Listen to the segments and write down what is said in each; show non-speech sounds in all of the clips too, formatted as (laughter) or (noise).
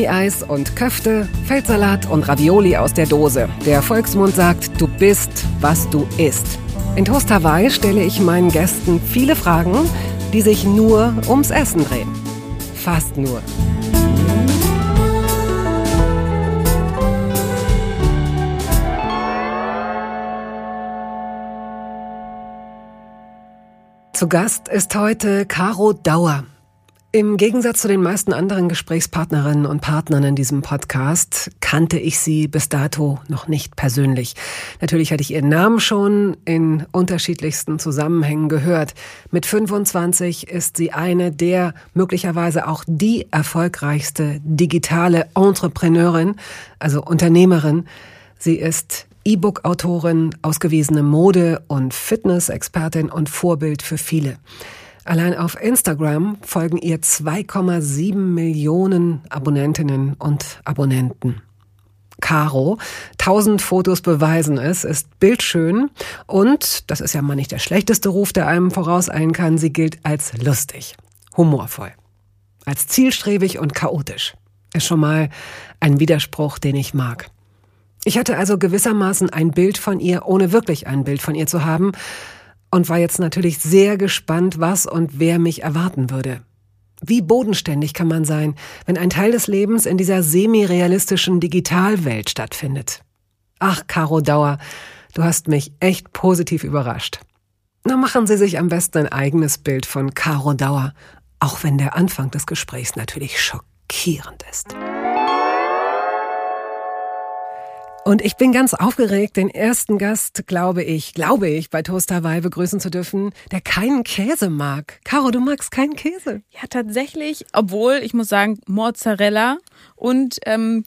Salami-Eis und Köfte, Feldsalat und Ravioli aus der Dose. Der Volksmund sagt, du bist, was du isst. In Toast Hawaii stelle ich meinen Gästen viele Fragen, die sich nur ums Essen drehen. Fast nur. Zu Gast ist heute Caro Dauer. Im Gegensatz zu den meisten anderen Gesprächspartnerinnen und Partnern in diesem Podcast kannte ich sie bis dato noch nicht persönlich. Natürlich hatte ich ihren Namen schon in unterschiedlichsten Zusammenhängen gehört. Mit 25 ist sie eine der möglicherweise auch die erfolgreichste digitale Entrepreneurin, also Unternehmerin. Sie ist E-Book-Autorin, ausgewiesene Mode- und Fitness-Expertin und Vorbild für viele. Allein auf Instagram folgen ihr 2,7 Millionen Abonnentinnen und Abonnenten. Caro. Tausend Fotos beweisen es, ist bildschön und, das ist ja mal nicht der schlechteste Ruf, der einem vorauseilen kann, sie gilt als lustig, humorvoll, als zielstrebig und chaotisch. Ist schon mal ein Widerspruch, den ich mag. Ich hatte also gewissermaßen ein Bild von ihr, ohne wirklich ein Bild von ihr zu haben, und war jetzt natürlich sehr gespannt, was und wer mich erwarten würde. Wie bodenständig kann man sein, wenn ein Teil des Lebens in dieser semi-realistischen Digitalwelt stattfindet? Ach, Caro Dauer, du hast mich echt positiv überrascht. Na, machen Sie sich am besten ein eigenes Bild von Caro Dauer, auch wenn der Anfang des Gesprächs natürlich schockierend ist. Und ich bin ganz aufgeregt, den ersten Gast, glaube ich, glaube ich, bei Toast Hawaii begrüßen zu dürfen, der keinen Käse mag. Caro, du magst keinen Käse. Ja, tatsächlich, obwohl, ich muss sagen, Mozzarella und ähm,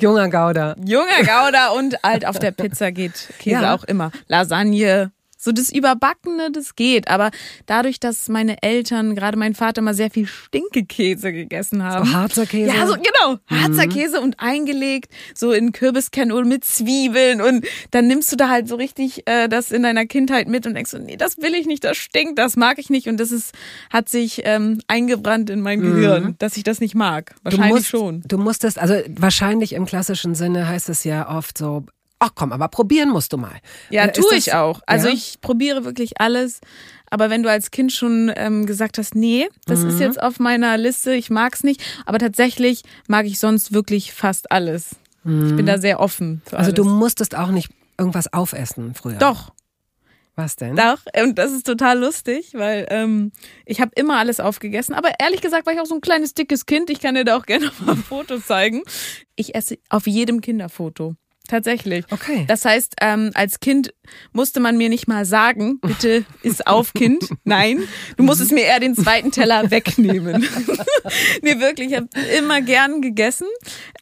Junger Gouda. Junger Gouda und alt auf der Pizza geht (laughs) Käse ja. auch immer. Lasagne, so das Überbackene, das geht. Aber dadurch, dass meine Eltern, gerade mein Vater, mal sehr viel Stinkekäse gegessen haben. So Harzer Käse? Ja, so genau. Harzer mhm. Käse und eingelegt, so in Kürbiskernöl mit Zwiebeln. Und dann nimmst du da halt so richtig äh, das in deiner Kindheit mit und denkst so, nee, das will ich nicht, das stinkt, das mag ich nicht. Und das ist, hat sich ähm, eingebrannt in mein mhm. Gehirn, dass ich das nicht mag. Wahrscheinlich du musst, schon. Du musstest, also wahrscheinlich im klassischen Sinne heißt es ja oft so, ach komm, aber probieren musst du mal. Ja, äh, tue ich auch. Also ja? ich probiere wirklich alles. Aber wenn du als Kind schon ähm, gesagt hast, nee, das mhm. ist jetzt auf meiner Liste, ich mag's nicht. Aber tatsächlich mag ich sonst wirklich fast alles. Mhm. Ich bin da sehr offen. Für also alles. du musstest auch nicht irgendwas aufessen früher. Doch. Was denn? Doch, und das ist total lustig, weil ähm, ich habe immer alles aufgegessen. Aber ehrlich gesagt war ich auch so ein kleines dickes Kind. Ich kann dir da auch gerne (laughs) mal ein Foto zeigen. Ich esse auf jedem Kinderfoto. Tatsächlich. Okay. Das heißt, ähm, als Kind musste man mir nicht mal sagen, bitte ist auf, Kind. (laughs) Nein, du musstest mir eher den zweiten Teller wegnehmen. (laughs) nee, wirklich, ich habe immer gern gegessen.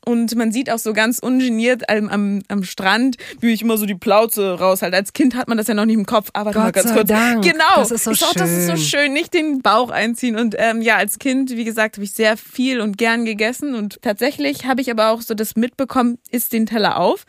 Und man sieht auch so ganz ungeniert am, am, am Strand, wie ich immer so die Plauze raushalte. Als Kind hat man das ja noch nicht im Kopf, aber Gott ganz sei kurz. Dank. Genau. Das ist so ich schön. das ist so schön, nicht den Bauch einziehen. Und ähm, ja, als Kind, wie gesagt, habe ich sehr viel und gern gegessen. Und tatsächlich habe ich aber auch so das mitbekommen, isst den Teller auf.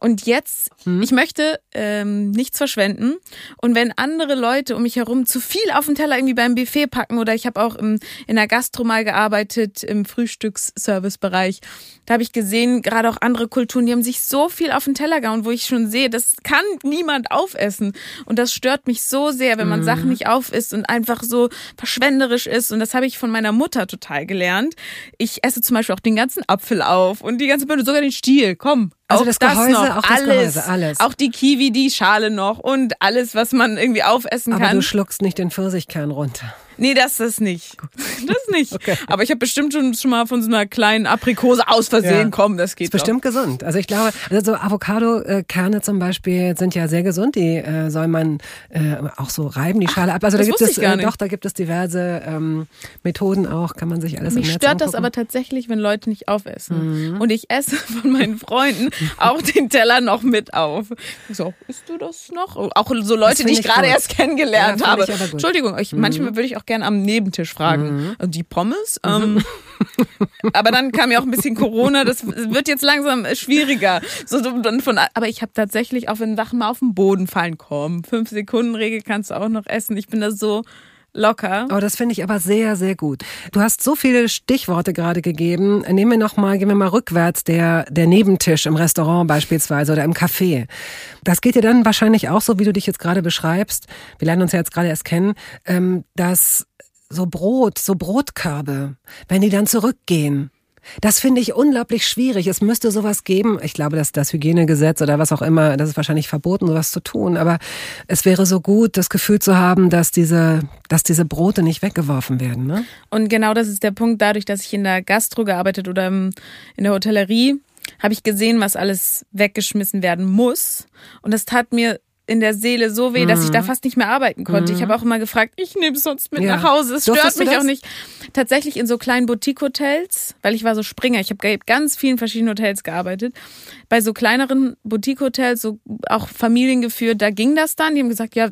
Und jetzt, hm. ich möchte ähm, nichts verschwenden. Und wenn andere Leute um mich herum zu viel auf den Teller irgendwie beim Buffet packen oder ich habe auch im, in der Gastro mal gearbeitet im Frühstücksservicebereich, da habe ich gesehen, gerade auch andere Kulturen, die haben sich so viel auf den Teller gehauen, wo ich schon sehe, das kann niemand aufessen. Und das stört mich so sehr, wenn man mhm. Sachen nicht aufisst und einfach so verschwenderisch ist. Und das habe ich von meiner Mutter total gelernt. Ich esse zum Beispiel auch den ganzen Apfel auf und die ganze Birne, sogar den Stiel. Komm, also auch das, das Gehäuse, noch, auch das alles, Gehäuse, alles. Auch die Kiwi, die Schale noch und alles, was man irgendwie aufessen Aber kann. du schluckst nicht den Pfirsichkern runter. Nee, das ist nicht. Das nicht. (laughs) Okay. Aber ich habe bestimmt schon, schon mal von so einer kleinen Aprikose aus Versehen ja. kommen. Das geht Ist bestimmt doch. gesund. Also ich glaube, also Avocado-Kerne zum Beispiel sind ja sehr gesund. Die äh, soll man äh, auch so reiben, die Schale ab. Also da gibt es äh, doch, da gibt es diverse ähm, Methoden auch. Kann man sich alles Mich stört das aber tatsächlich, wenn Leute nicht aufessen. Mhm. Und ich esse (laughs) von meinen Freunden auch den Teller noch mit auf. So, isst du das noch? Auch so Leute, die ich, gerade erst kennengelernt ja, habe. Entschuldigung, ich, mhm. manchmal würde ich auch gerne am Nebentisch fragen. Mhm. Also die Pommes. Ähm, (laughs) aber dann kam ja auch ein bisschen Corona. Das wird jetzt langsam schwieriger. So, dann von, aber ich habe tatsächlich, auch wenn Sachen mal auf den Boden fallen, komm, fünf Sekunden Regel kannst du auch noch essen. Ich bin da so locker. Oh, das finde ich aber sehr, sehr gut. Du hast so viele Stichworte gerade gegeben. Nehmen wir noch mal, gehen wir mal rückwärts, der, der Nebentisch im Restaurant beispielsweise oder im Café. Das geht dir dann wahrscheinlich auch so, wie du dich jetzt gerade beschreibst. Wir lernen uns ja jetzt gerade erst kennen, ähm, dass so Brot, so Brotkörbe, wenn die dann zurückgehen, das finde ich unglaublich schwierig. Es müsste sowas geben. Ich glaube, dass das Hygienegesetz oder was auch immer, das ist wahrscheinlich verboten, sowas zu tun. Aber es wäre so gut, das Gefühl zu haben, dass diese, dass diese Brote nicht weggeworfen werden. Ne? Und genau das ist der Punkt. Dadurch, dass ich in der Gastro gearbeitet oder in der Hotellerie, habe ich gesehen, was alles weggeschmissen werden muss. Und das tat mir in der Seele so weh, dass ich da mhm. fast nicht mehr arbeiten konnte. Mhm. Ich habe auch immer gefragt, ich nehme es sonst mit ja. nach Hause. Es stört mich auch nicht. Tatsächlich in so kleinen Boutique-Hotels, weil ich war so Springer. Ich habe ganz vielen verschiedenen Hotels gearbeitet. Bei so kleineren Boutique-Hotels, so auch Familien geführt, da ging das dann. Die haben gesagt, ja,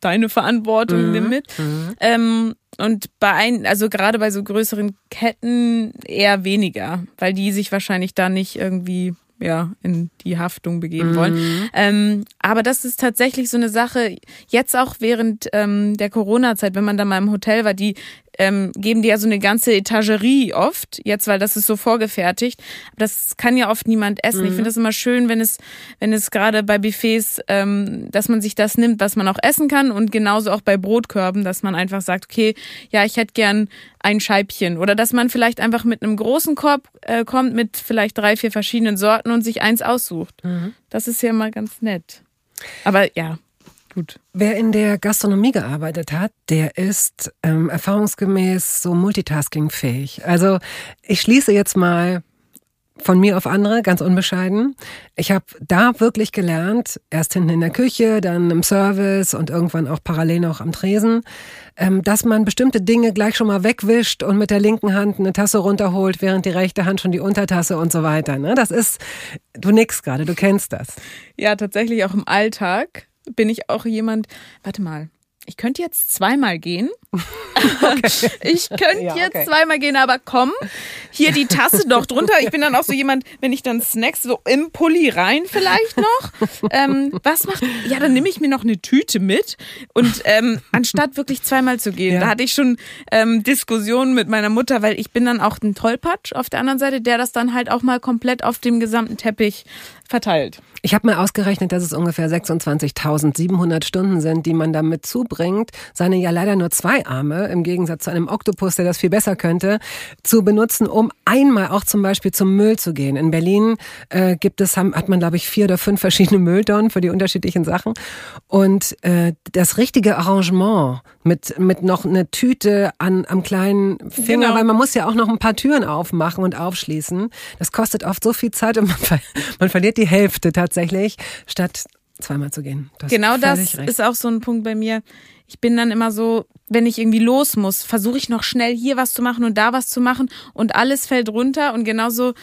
deine Verantwortung, mhm. nimm mit. Mhm. Ähm, und bei ein, also gerade bei so größeren Ketten eher weniger, weil die sich wahrscheinlich da nicht irgendwie ja, in die Haftung begeben mhm. wollen. Ähm, aber das ist tatsächlich so eine Sache, jetzt auch während ähm, der Corona-Zeit, wenn man da mal im Hotel war, die ähm, geben die ja so eine ganze Etagerie oft, jetzt, weil das ist so vorgefertigt. Das kann ja oft niemand essen. Mhm. Ich finde das immer schön, wenn es, wenn es gerade bei Buffets, ähm, dass man sich das nimmt, was man auch essen kann und genauso auch bei Brotkörben, dass man einfach sagt, okay, ja, ich hätte gern ein Scheibchen oder dass man vielleicht einfach mit einem großen Korb äh, kommt mit vielleicht drei, vier verschiedenen Sorten und sich eins aussucht. Mhm. Das ist ja mal ganz nett. Aber ja, Gut. Wer in der Gastronomie gearbeitet hat, der ist ähm, erfahrungsgemäß so multitaskingfähig. Also ich schließe jetzt mal von mir auf andere, ganz unbescheiden. Ich habe da wirklich gelernt, erst hinten in der Küche, dann im Service und irgendwann auch parallel noch am Tresen, ähm, dass man bestimmte Dinge gleich schon mal wegwischt und mit der linken Hand eine Tasse runterholt, während die rechte Hand schon die Untertasse und so weiter. Ne? Das ist, du nix gerade, du kennst das. Ja, tatsächlich auch im Alltag bin ich auch jemand, warte mal, ich könnte jetzt zweimal gehen. (laughs) Okay. Ich könnte ja, jetzt zweimal gehen, aber komm, hier die Tasse doch drunter. Ich bin dann auch so jemand, wenn ich dann Snacks so im Pulli rein vielleicht noch. Ähm, was macht, ja, dann nehme ich mir noch eine Tüte mit und ähm, anstatt wirklich zweimal zu gehen, ja. da hatte ich schon ähm, Diskussionen mit meiner Mutter, weil ich bin dann auch ein Tollpatsch auf der anderen Seite, der das dann halt auch mal komplett auf dem gesamten Teppich verteilt. Ich habe mal ausgerechnet, dass es ungefähr 26.700 Stunden sind, die man damit zubringt, seine ja leider nur zwei Arme, im Gegensatz zu einem Oktopus, der das viel besser könnte, zu benutzen, um einmal auch zum Beispiel zum Müll zu gehen. In Berlin äh, gibt es, hat man glaube ich vier oder fünf verschiedene (laughs) Mülltonnen für die unterschiedlichen Sachen. Und äh, das richtige Arrangement mit, mit noch eine Tüte an, am kleinen Finger, genau. weil man muss ja auch noch ein paar Türen aufmachen und aufschließen. Das kostet oft so viel Zeit und man, man verliert die Hälfte tatsächlich, statt zweimal zu gehen. genau das ist auch so ein Punkt bei mir. Ich bin dann immer so, wenn ich irgendwie los muss, versuche ich noch schnell hier was zu machen und da was zu machen und alles fällt runter und genauso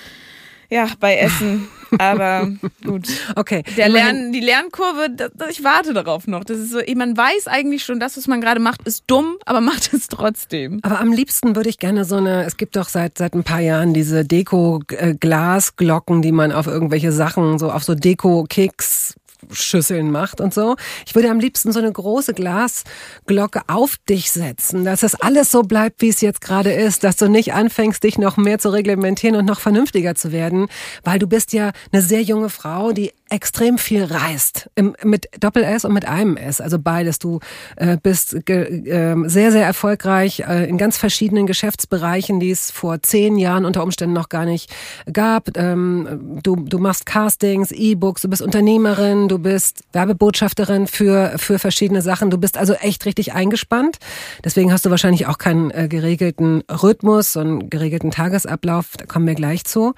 ja, bei Essen. (laughs) Aber gut. Okay. Der Lern, die Lernkurve, das, ich warte darauf noch. Das ist so, man weiß eigentlich schon, das, was man gerade macht, ist dumm, aber (laughs) macht es trotzdem. Aber am liebsten würde ich gerne so eine, es gibt doch seit, seit ein paar Jahren diese Deko-Glasglocken, die man auf irgendwelche Sachen, so auf so Deko-Kicks Schüsseln macht und so. Ich würde am liebsten so eine große Glasglocke auf dich setzen, dass das alles so bleibt, wie es jetzt gerade ist, dass du nicht anfängst, dich noch mehr zu reglementieren und noch vernünftiger zu werden, weil du bist ja eine sehr junge Frau, die extrem viel reist. Im, mit Doppel S und mit einem S, also beides. Du äh, bist äh, sehr, sehr erfolgreich äh, in ganz verschiedenen Geschäftsbereichen, die es vor zehn Jahren unter Umständen noch gar nicht gab. Ähm, du, du machst Castings, E-Books, du bist Unternehmerin, du bist Werbebotschafterin für, für verschiedene Sachen. Du bist also echt richtig eingespannt. Deswegen hast du wahrscheinlich auch keinen äh, geregelten Rhythmus und geregelten Tagesablauf. Da kommen wir gleich zu.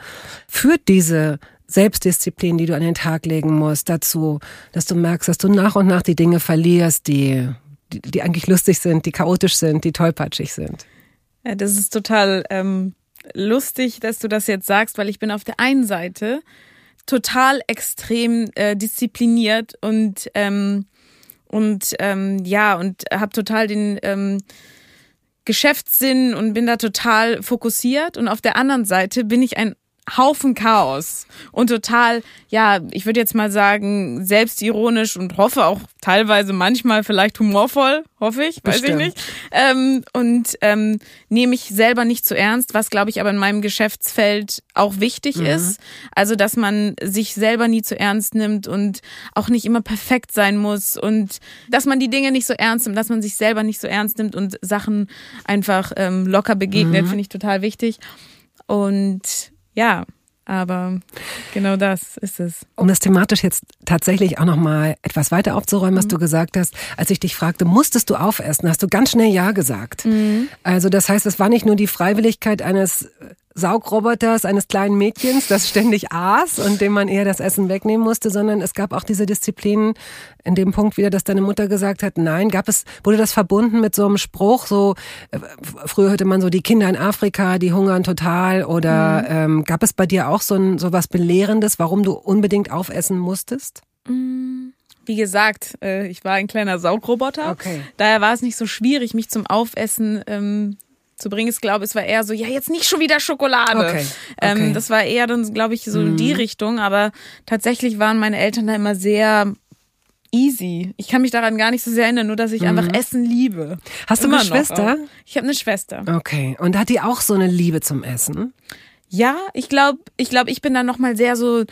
Führt diese Selbstdisziplin, die du an den Tag legen musst, dazu, dass du merkst, dass du nach und nach die Dinge verlierst, die, die, die eigentlich lustig sind, die chaotisch sind, die tollpatschig sind. Ja, das ist total ähm, lustig, dass du das jetzt sagst, weil ich bin auf der einen Seite total extrem äh, diszipliniert und ähm, und ähm, ja und habe total den ähm, Geschäftssinn und bin da total fokussiert und auf der anderen Seite bin ich ein Haufen Chaos und total, ja, ich würde jetzt mal sagen, selbstironisch und hoffe auch teilweise manchmal vielleicht humorvoll, hoffe ich, weiß Bestimmt. ich nicht. Ähm, und ähm, nehme ich selber nicht zu ernst, was glaube ich aber in meinem Geschäftsfeld auch wichtig mhm. ist. Also, dass man sich selber nie zu ernst nimmt und auch nicht immer perfekt sein muss und dass man die Dinge nicht so ernst nimmt, dass man sich selber nicht so ernst nimmt und Sachen einfach ähm, locker begegnet, mhm. finde ich total wichtig. Und ja, aber genau das ist es. Um das thematisch jetzt tatsächlich auch nochmal etwas weiter aufzuräumen, was mhm. du gesagt hast, als ich dich fragte, musstest du aufessen, hast du ganz schnell Ja gesagt. Mhm. Also das heißt, es war nicht nur die Freiwilligkeit eines Saugroboters eines kleinen Mädchens, das ständig aß und dem man eher das Essen wegnehmen musste, sondern es gab auch diese Disziplinen in dem Punkt wieder, dass deine Mutter gesagt hat, nein, gab es, wurde das verbunden mit so einem Spruch, so, äh, früher hörte man so, die Kinder in Afrika, die hungern total oder mhm. ähm, gab es bei dir auch so, ein, so was Belehrendes, warum du unbedingt aufessen musstest? Mhm wie gesagt, äh, ich war ein kleiner Saugroboter. Okay. Daher war es nicht so schwierig, mich zum Aufessen ähm, zu bringen. Ich glaube, es war eher so, ja, jetzt nicht schon wieder Schokolade. Okay. Ähm, okay. Das war eher dann, glaube ich, so mhm. die Richtung. Aber tatsächlich waren meine Eltern da immer sehr easy. Ich kann mich daran gar nicht so sehr erinnern, nur dass ich mhm. einfach Essen liebe. Hast du eine Schwester? Ich habe eine Schwester. Okay. Und hat die auch so eine Liebe zum Essen? Ja, ich glaube, ich glaube, ich bin dann noch mal sehr so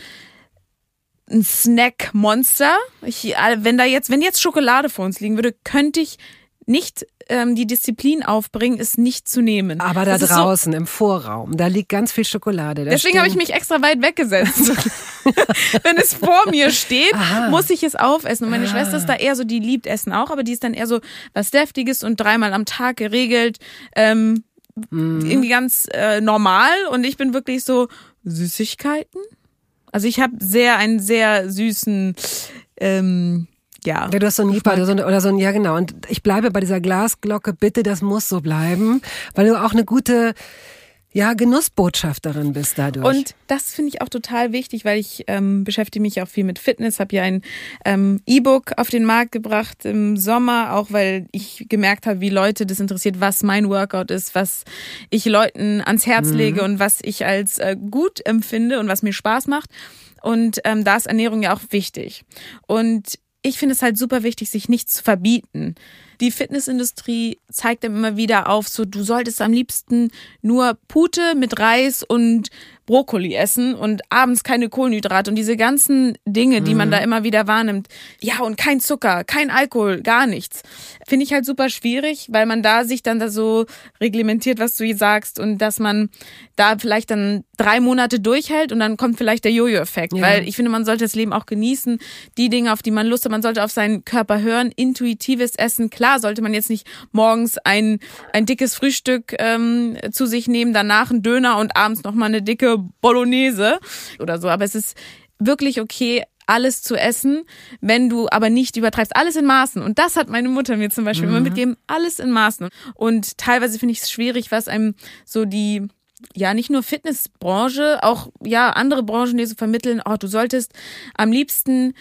ein Snack-Monster. Ich, äh, wenn da jetzt, wenn jetzt Schokolade vor uns liegen würde, könnte ich nicht ähm, die Disziplin aufbringen, es nicht zu nehmen. Aber da das draußen so, im Vorraum, da liegt ganz viel Schokolade. Da deswegen habe ich mich extra weit weggesetzt. (laughs) Wenn es vor mir steht, Aha. muss ich es aufessen. Und meine ah. Schwester ist da eher so, die liebt Essen auch, aber die ist dann eher so was Deftiges und dreimal am Tag geregelt. Ähm, mhm. Irgendwie ganz äh, normal. Und ich bin wirklich so Süßigkeiten. Also ich habe sehr einen sehr süßen ähm, ja. Du hast so ein oder so, oder so ein, ja genau. Und ich bleibe bei dieser Glasglocke, bitte, das muss so bleiben, weil du auch eine gute, ja, Genussbotschafterin bist dadurch. Und das finde ich auch total wichtig, weil ich ähm, beschäftige mich auch viel mit Fitness, habe ja ein ähm, E-Book auf den Markt gebracht im Sommer, auch weil ich gemerkt habe, wie Leute das interessiert, was mein Workout ist, was ich Leuten ans Herz mhm. lege und was ich als äh, gut empfinde und was mir Spaß macht. Und ähm, da ist Ernährung ja auch wichtig. Und ich finde es halt super wichtig, sich nichts zu verbieten. Die Fitnessindustrie zeigt dann immer wieder auf, so du solltest am liebsten nur Pute mit Reis und Brokkoli essen und abends keine Kohlenhydrate und diese ganzen Dinge, die man mhm. da immer wieder wahrnimmt. Ja, und kein Zucker, kein Alkohol, gar nichts. Finde ich halt super schwierig, weil man da sich dann da so reglementiert, was du sagst und dass man da vielleicht dann drei Monate durchhält und dann kommt vielleicht der Jojo-Effekt, ja. weil ich finde, man sollte das Leben auch genießen, die Dinge, auf die man Lust hat, man sollte auf seinen Körper hören, intuitives Essen, klar sollte man jetzt nicht morgens ein, ein dickes Frühstück ähm, zu sich nehmen, danach ein Döner und abends nochmal eine dicke Bolognese oder so. Aber es ist wirklich okay, alles zu essen, wenn du aber nicht übertreibst. Alles in Maßen. Und das hat meine Mutter mir zum Beispiel mhm. immer mitgegeben. Alles in Maßen. Und teilweise finde ich es schwierig, was einem so die ja, nicht nur Fitnessbranche, auch ja, andere Branchen, die so vermitteln, oh, du solltest am liebsten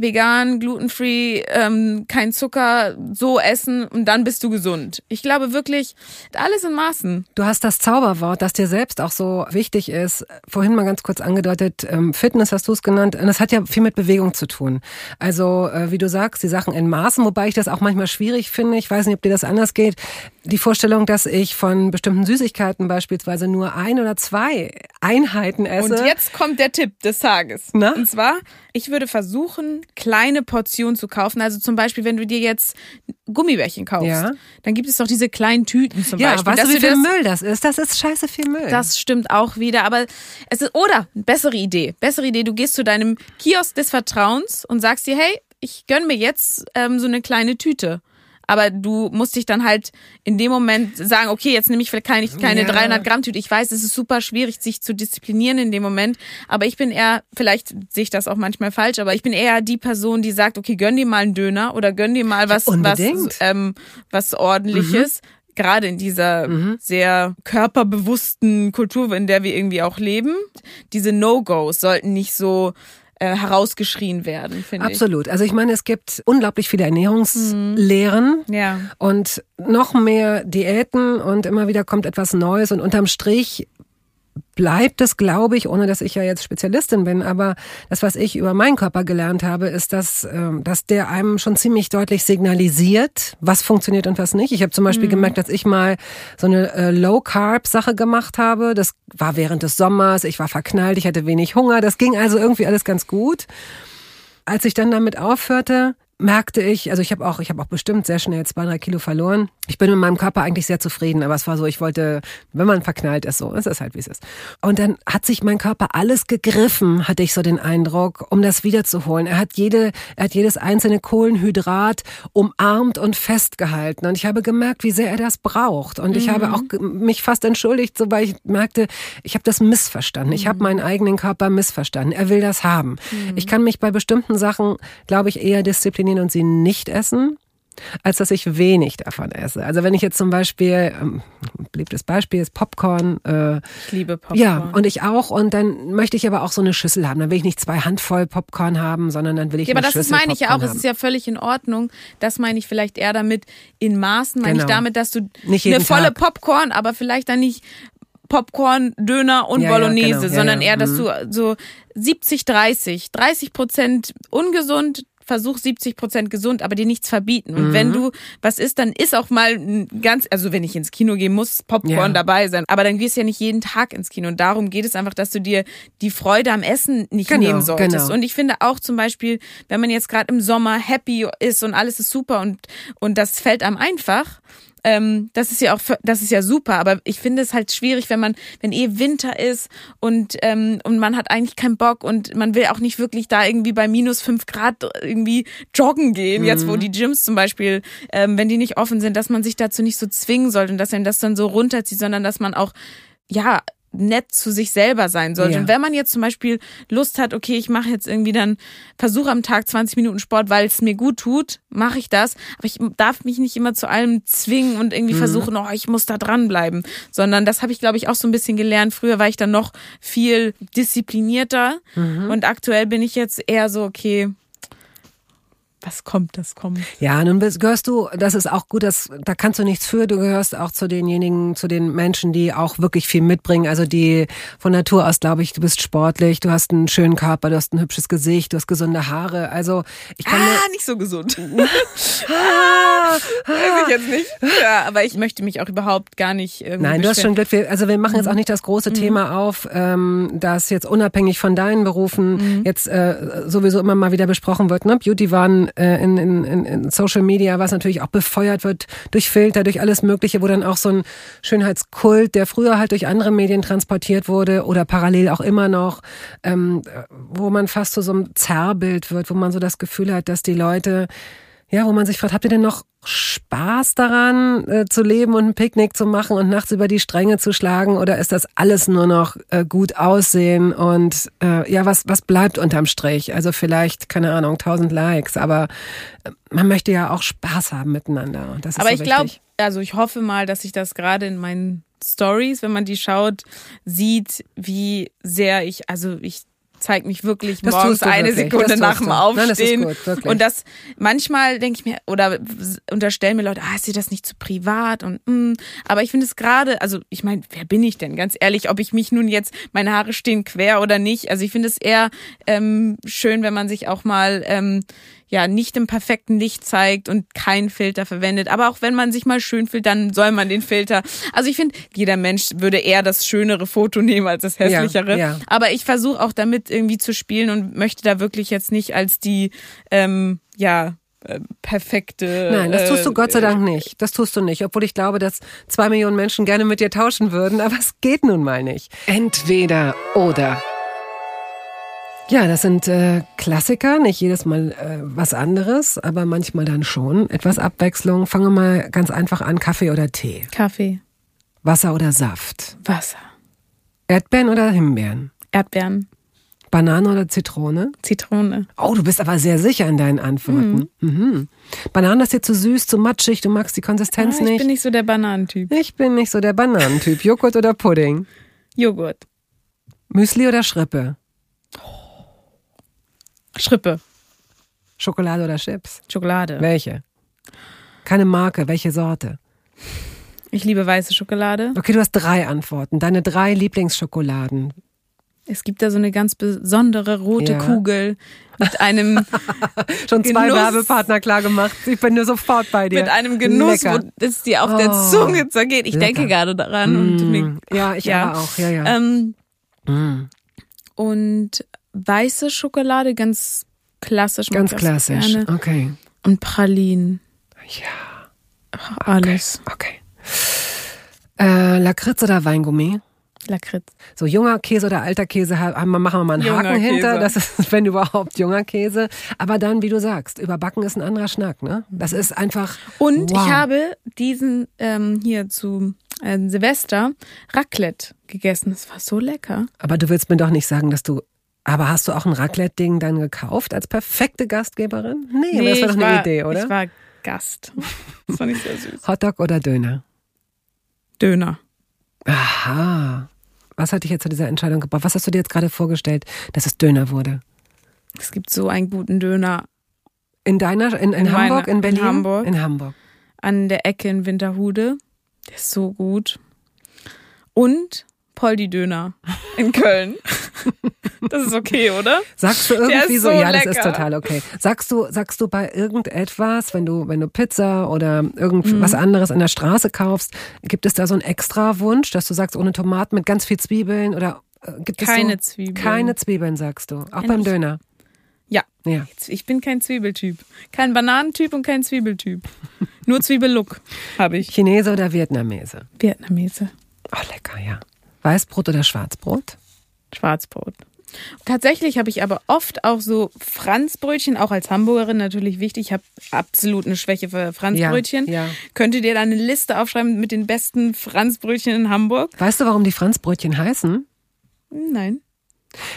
vegan, glutenfree, ähm, kein Zucker, so essen und dann bist du gesund. Ich glaube wirklich, alles in Maßen. Du hast das Zauberwort, das dir selbst auch so wichtig ist, vorhin mal ganz kurz angedeutet, ähm, Fitness hast du es genannt, und das hat ja viel mit Bewegung zu tun. Also, äh, wie du sagst, die Sachen in Maßen, wobei ich das auch manchmal schwierig finde. Ich weiß nicht, ob dir das anders geht. Die Vorstellung, dass ich von bestimmten Süßigkeiten beispielsweise nur ein oder zwei Einheiten esse. Und jetzt kommt der Tipp des Tages. Na? Und zwar, ich würde versuchen, kleine Portionen zu kaufen. Also zum Beispiel, wenn du dir jetzt Gummibärchen kaufst, ja. dann gibt es doch diese kleinen Tüten zum ja, Beispiel. Weißt du, wie viel das, Müll das ist? Das ist scheiße viel Müll. Das stimmt auch wieder. Aber es ist, oder, bessere Idee. Bessere Idee, du gehst zu deinem Kiosk des Vertrauens und sagst dir, hey, ich gönn mir jetzt ähm, so eine kleine Tüte aber du musst dich dann halt in dem Moment sagen, okay, jetzt nehme ich vielleicht keine, keine ja. 300 Gramm Tüte. Ich weiß, es ist super schwierig, sich zu disziplinieren in dem Moment, aber ich bin eher, vielleicht sehe ich das auch manchmal falsch, aber ich bin eher die Person, die sagt, okay, gönn dir mal einen Döner oder gönn dir mal was, was, ähm, was ordentliches. Mhm gerade in dieser mhm. sehr körperbewussten Kultur, in der wir irgendwie auch leben. Diese No-Gos sollten nicht so äh, herausgeschrien werden, finde ich. Absolut. Also ich meine, es gibt unglaublich viele Ernährungslehren mhm. ja. und noch mehr Diäten und immer wieder kommt etwas Neues und unterm Strich bleibt es, glaube ich, ohne dass ich ja jetzt Spezialistin bin, aber das, was ich über meinen Körper gelernt habe, ist, dass, äh, dass der einem schon ziemlich deutlich signalisiert, was funktioniert und was nicht. Ich habe zum Beispiel mhm. gemerkt, dass ich mal so eine äh, Low-Carb-Sache gemacht habe. Das war während des Sommers, ich war verknallt, ich hatte wenig Hunger, das ging also irgendwie alles ganz gut. Als ich dann damit aufhörte, merkte ich, also ich habe auch, ich habe auch bestimmt sehr schnell zwei, drei Kilo verloren. Ich bin mit meinem Körper eigentlich sehr zufrieden, aber es war so, ich wollte, wenn man verknallt ist, so, es ist halt wie es ist. Und dann hat sich mein Körper alles gegriffen, hatte ich so den Eindruck, um das wiederzuholen. Er hat jede, er hat jedes einzelne Kohlenhydrat umarmt und festgehalten. Und ich habe gemerkt, wie sehr er das braucht. Und ich mhm. habe auch mich fast entschuldigt, so weil ich merkte, ich habe das missverstanden. Ich habe mhm. meinen eigenen Körper missverstanden. Er will das haben. Mhm. Ich kann mich bei bestimmten Sachen, glaube ich, eher disziplinieren disziplinieren und sie nicht essen, als dass ich wenig davon esse. Also wenn ich jetzt zum Beispiel, ähm, beliebtes Beispiel ist Popcorn. Äh, ich liebe Popcorn. Ja, und ich auch. Und dann möchte ich aber auch so eine Schüssel haben. Dann will ich nicht zwei Handvoll Popcorn haben, sondern dann will ich ja, eine Schüssel Ja, aber das meine ich ja auch. Haben. Es ist ja völlig in Ordnung. Das meine ich vielleicht eher damit in Maßen. Meine genau. ich damit, dass du nicht eine volle Tag. Popcorn, aber vielleicht dann nicht Popcorn, Döner und ja, Bolognese, ja, genau. sondern eher, dass mhm. du so 70, 30, 30 Prozent ungesund, versuch 70 Prozent gesund, aber dir nichts verbieten. Und mhm. wenn du was isst, dann ist auch mal ganz, also wenn ich ins Kino gehe, muss Popcorn ja. dabei sein. Aber dann gehst du ja nicht jeden Tag ins Kino. Und darum geht es einfach, dass du dir die Freude am Essen nicht genau, nehmen solltest. Genau. Und ich finde auch zum Beispiel, wenn man jetzt gerade im Sommer happy ist und alles ist super und, und das fällt einem einfach, ähm, das ist ja auch, das ist ja super, aber ich finde es halt schwierig, wenn man, wenn eh Winter ist und, ähm, und man hat eigentlich keinen Bock und man will auch nicht wirklich da irgendwie bei minus fünf Grad irgendwie joggen gehen, mhm. jetzt wo mhm. die Gyms zum Beispiel, ähm, wenn die nicht offen sind, dass man sich dazu nicht so zwingen sollte und dass einem das dann so runterzieht, sondern dass man auch ja, nett zu sich selber sein sollte. Ja. Und wenn man jetzt zum Beispiel Lust hat, okay, ich mache jetzt irgendwie dann, versuche am Tag 20 Minuten Sport, weil es mir gut tut, mache ich das. Aber ich darf mich nicht immer zu allem zwingen und irgendwie mhm. versuchen, oh, ich muss da dranbleiben. Sondern das habe ich, glaube ich, auch so ein bisschen gelernt. Früher war ich dann noch viel disziplinierter. Mhm. Und aktuell bin ich jetzt eher so, okay, was kommt, das kommt. Ja, nun gehörst du, das ist auch gut, das, da kannst du nichts für, du gehörst auch zu denjenigen, zu den Menschen, die auch wirklich viel mitbringen, also die von Natur aus, glaube ich, du bist sportlich, du hast einen schönen Körper, du hast ein hübsches Gesicht, du hast gesunde Haare, also ich kann Ah, nicht so gesund. (laughs) (laughs) ah, Weiß ich jetzt nicht. Ja, aber ich möchte mich auch überhaupt gar nicht irgendwie Nein, du hast schon Glück, also wir machen jetzt auch nicht das große mhm. Thema auf, ähm, das jetzt unabhängig von deinen Berufen mhm. jetzt äh, sowieso immer mal wieder besprochen wird, ne? Beauty waren äh, in, in, in Social Media, was natürlich auch befeuert wird durch Filter, durch alles Mögliche, wo dann auch so ein Schönheitskult, der früher halt durch andere Medien transportiert wurde oder parallel auch immer noch, ähm, wo man fast zu so einem Zerrbild wird, wo man so das Gefühl hat, dass die Leute ja, wo man sich fragt, habt ihr denn noch Spaß daran äh, zu leben und ein Picknick zu machen und nachts über die Stränge zu schlagen oder ist das alles nur noch äh, gut aussehen und äh, ja, was was bleibt unterm Strich? Also vielleicht keine Ahnung, tausend Likes, aber äh, man möchte ja auch Spaß haben miteinander. Das ist aber so ich glaube, also ich hoffe mal, dass ich das gerade in meinen Stories, wenn man die schaut, sieht, wie sehr ich, also ich zeigt mich wirklich das morgens eine wirklich. Sekunde das nach dem Aufstehen. Nein, das gut, und das manchmal denke ich mir oder unterstellen mir Leute, ah, ist dir das nicht zu privat und mm. aber ich finde es gerade, also ich meine, wer bin ich denn? Ganz ehrlich, ob ich mich nun jetzt meine Haare stehen quer oder nicht. Also ich finde es eher ähm, schön, wenn man sich auch mal ähm, ja nicht im perfekten Licht zeigt und keinen Filter verwendet. Aber auch wenn man sich mal schön fühlt, dann soll man den Filter. Also ich finde, jeder Mensch würde eher das schönere Foto nehmen als das hässlichere. Ja, ja. Aber ich versuche auch damit irgendwie zu spielen und möchte da wirklich jetzt nicht als die ähm, ja äh, perfekte. Nein, das tust du Gott sei Dank nicht. Das tust du nicht. Obwohl ich glaube, dass zwei Millionen Menschen gerne mit dir tauschen würden, aber es geht nun mal nicht. Entweder oder. Ja, das sind äh, Klassiker, nicht jedes Mal äh, was anderes, aber manchmal dann schon. Etwas Abwechslung. Fangen wir mal ganz einfach an, Kaffee oder Tee? Kaffee. Wasser oder Saft? Wasser. Erdbeeren oder Himbeeren? Erdbeeren. Banane oder Zitrone? Zitrone. Oh, du bist aber sehr sicher in deinen Antworten. Mhm. Mhm. Banane ist dir zu süß, zu matschig, du magst die Konsistenz ah, nicht. Ich bin nicht so der Bananentyp. Ich bin nicht so der Bananentyp. Joghurt oder Pudding? Joghurt. Müsli oder Schrippe? Schrippe. Schokolade oder Chips? Schokolade. Welche? Keine Marke, welche Sorte? Ich liebe weiße Schokolade. Okay, du hast drei Antworten. Deine drei Lieblingsschokoladen. Es gibt da so eine ganz besondere rote Ja. Kugel mit einem (laughs) Schon zwei Genuss. Werbepartner klar gemacht. Ich bin nur sofort bei dir. mit einem Genuss, Lecker. wo es dir auf der Oh, Zunge zergeht. Ich lecker. denke gerade daran und mir, Mm, ja, ich ja. auch. Ja, ja. ähm, Mm, und weiße Schokolade ganz klassisch. ganz klassisch. Gerne. Okay. Und Pralinen, Ja, alles. okay. Äh, Lakritz oder Weingummi? Lakritz. So junger Käse oder alter Käse haben machen wir mal einen Junger Haken hinter. Käse. Das ist, (laughs) wenn überhaupt, junger Käse. Aber dann, wie du sagst, überbacken ist ein anderer Schnack, ne? Das ist einfach. Und wow. ich habe diesen ähm, hier zu äh, Silvester Raclette gegessen. Das war so lecker. Aber du willst mir doch nicht sagen, dass du. Aber hast du auch ein Raclette-Ding dann gekauft als perfekte Gastgeberin? Nee, aber das war doch eine war, Idee, oder? Ich war Gast. (laughs) Das fand ich sehr süß. Hotdog oder Döner? Döner. Aha. Was hat dich jetzt zu dieser Entscheidung gebracht? Was hast du dir jetzt gerade vorgestellt, dass es Döner wurde? Es gibt so einen guten Döner In deiner, in, in, In Hamburg, meiner- in Berlin? in Hamburg. In Hamburg. an der Ecke in Winterhude. Der ist so gut. Und Poldi Döner in Köln. (laughs) Das ist okay, oder? Sagst du irgendwie so, so ja, das ist lecker. total okay. Sagst du, sagst du bei irgendetwas, wenn du, wenn du Pizza oder Mhm. irgendwas anderes an der Straße kaufst, gibt es da so einen extra Wunsch, dass du sagst, ohne Tomaten mit ganz viel Zwiebeln oder äh, gibt es Keine so, Zwiebeln. Keine Zwiebeln, sagst du. Auch Kenn beim. Döner. Ja. Ja. Ich bin kein Zwiebeltyp. Kein Bananentyp und kein Zwiebeltyp. Nur Zwiebellook habe ich. Chinese oder Vietnamese? Vietnamese. Oh, lecker, ja. Weißbrot oder Schwarzbrot? Schwarzbrot. Tatsächlich habe ich aber oft auch so Franzbrötchen, auch als Hamburgerin natürlich wichtig. Ich habe absolut eine Schwäche für Franzbrötchen. Ja, ja. Könntet ihr da eine Liste aufschreiben mit den besten Franzbrötchen in Hamburg? Weißt du, warum die Franzbrötchen heißen? Nein.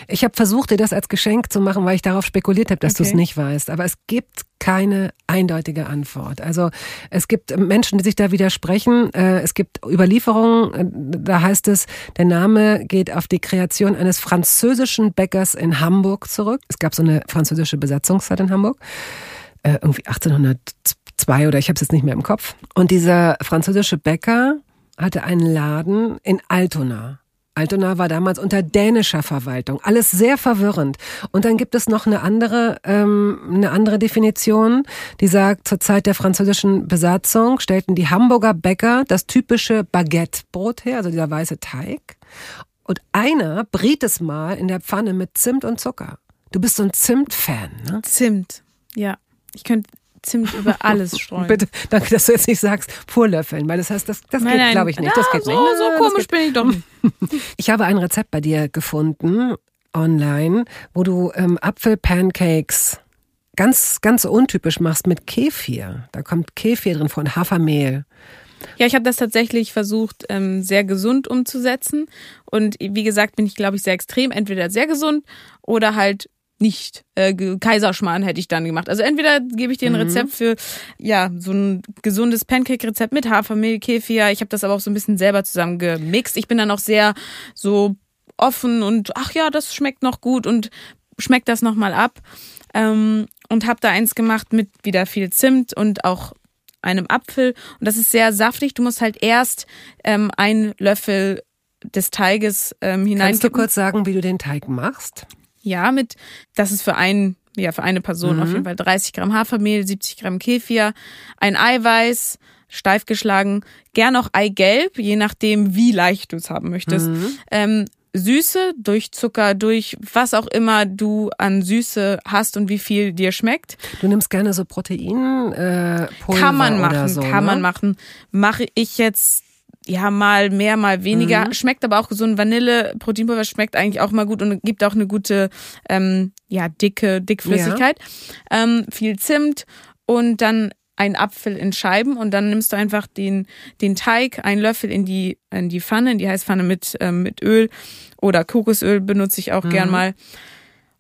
Ich habe versucht, dir das als Geschenk zu machen, weil ich darauf spekuliert habe, dass du es Okay. nicht weißt. Aber es gibt keine eindeutige Antwort. Also es gibt Menschen, die sich da widersprechen. Äh, Es gibt Überlieferungen, äh, da heißt es, der Name geht auf die Kreation eines französischen Bäckers in Hamburg zurück. Es gab so eine französische Besatzungszeit in Hamburg. Äh, Irgendwie 1802 oder ich habe es jetzt nicht mehr im Kopf. Und dieser französische Bäcker hatte einen Laden in Altona. Altona war damals unter dänischer Verwaltung. Alles sehr verwirrend. Und dann gibt es noch eine andere, ähm, eine andere Definition, die sagt, zur Zeit der französischen Besatzung stellten die Hamburger Bäcker das typische Baguettebrot her, also dieser weiße Teig. Und einer briet es mal in der Pfanne mit Zimt und Zucker. Du bist so ein Zimt-Fan, ne? Zimt. Ja. Ich könnte Zimt über alles (laughs) streuen. Bitte, danke, dass du jetzt nicht sagst, purlöffeln, weil das heißt, das, das Nein, geht, glaube ich, nicht. Ja, Das geht so, nicht. so komisch bin ich doch. (laughs) Ich habe ein Rezept bei dir gefunden, online, wo du ähm, Apfelpancakes ganz, ganz untypisch machst mit Kefir. Da kommt Kefir drin von Hafermehl. Ja, ich habe das tatsächlich versucht, ähm, sehr gesund umzusetzen. Und wie gesagt, bin ich, glaube ich, sehr extrem. Entweder sehr gesund oder halt nicht. Äh, Kaiserschmarrn hätte ich dann gemacht. Also entweder gebe ich dir ein Rezept für ja so ein gesundes Pancake-Rezept mit Hafermehl, Kefir. Ich habe das aber auch so ein bisschen selber zusammen gemixt. Ich bin dann auch sehr so offen und ach ja, das schmeckt noch gut und schmeckt das nochmal ab. Ähm, und habe da eins gemacht mit wieder viel Zimt und auch einem Apfel. Und das ist sehr saftig. Du musst halt erst ähm, einen Löffel des Teiges ähm, Kannst du kurz sagen, wie du den Teig machst? Ja, mit, das ist für einen, ja, für eine Person Mhm. auf jeden Fall 30 Gramm Hafermehl, 70 Gramm Kefir, ein Eiweiß, steif geschlagen, gern auch Eigelb, je nachdem, wie leicht du es haben möchtest. Mhm. Ähm, Süße durch Zucker, durch was auch immer du an Süße hast und wie viel dir schmeckt. Du nimmst gerne so Protein, äh, Pulver Kann man machen, so, kann ne? man machen. Mache ich jetzt ja mal mehr, mal weniger. Mhm. Schmeckt aber auch so ein Vanille Proteinpulver schmeckt eigentlich auch mal gut und gibt auch eine gute ähm, ja dicke Dickflüssigkeit. Ähm, viel Zimt und dann ein Apfel in Scheiben und dann nimmst du einfach den den Teig, einen Löffel in die in die Pfanne, in die Heißpfanne mit ähm, mit Öl oder Kokosöl benutze ich auch Mhm. gern mal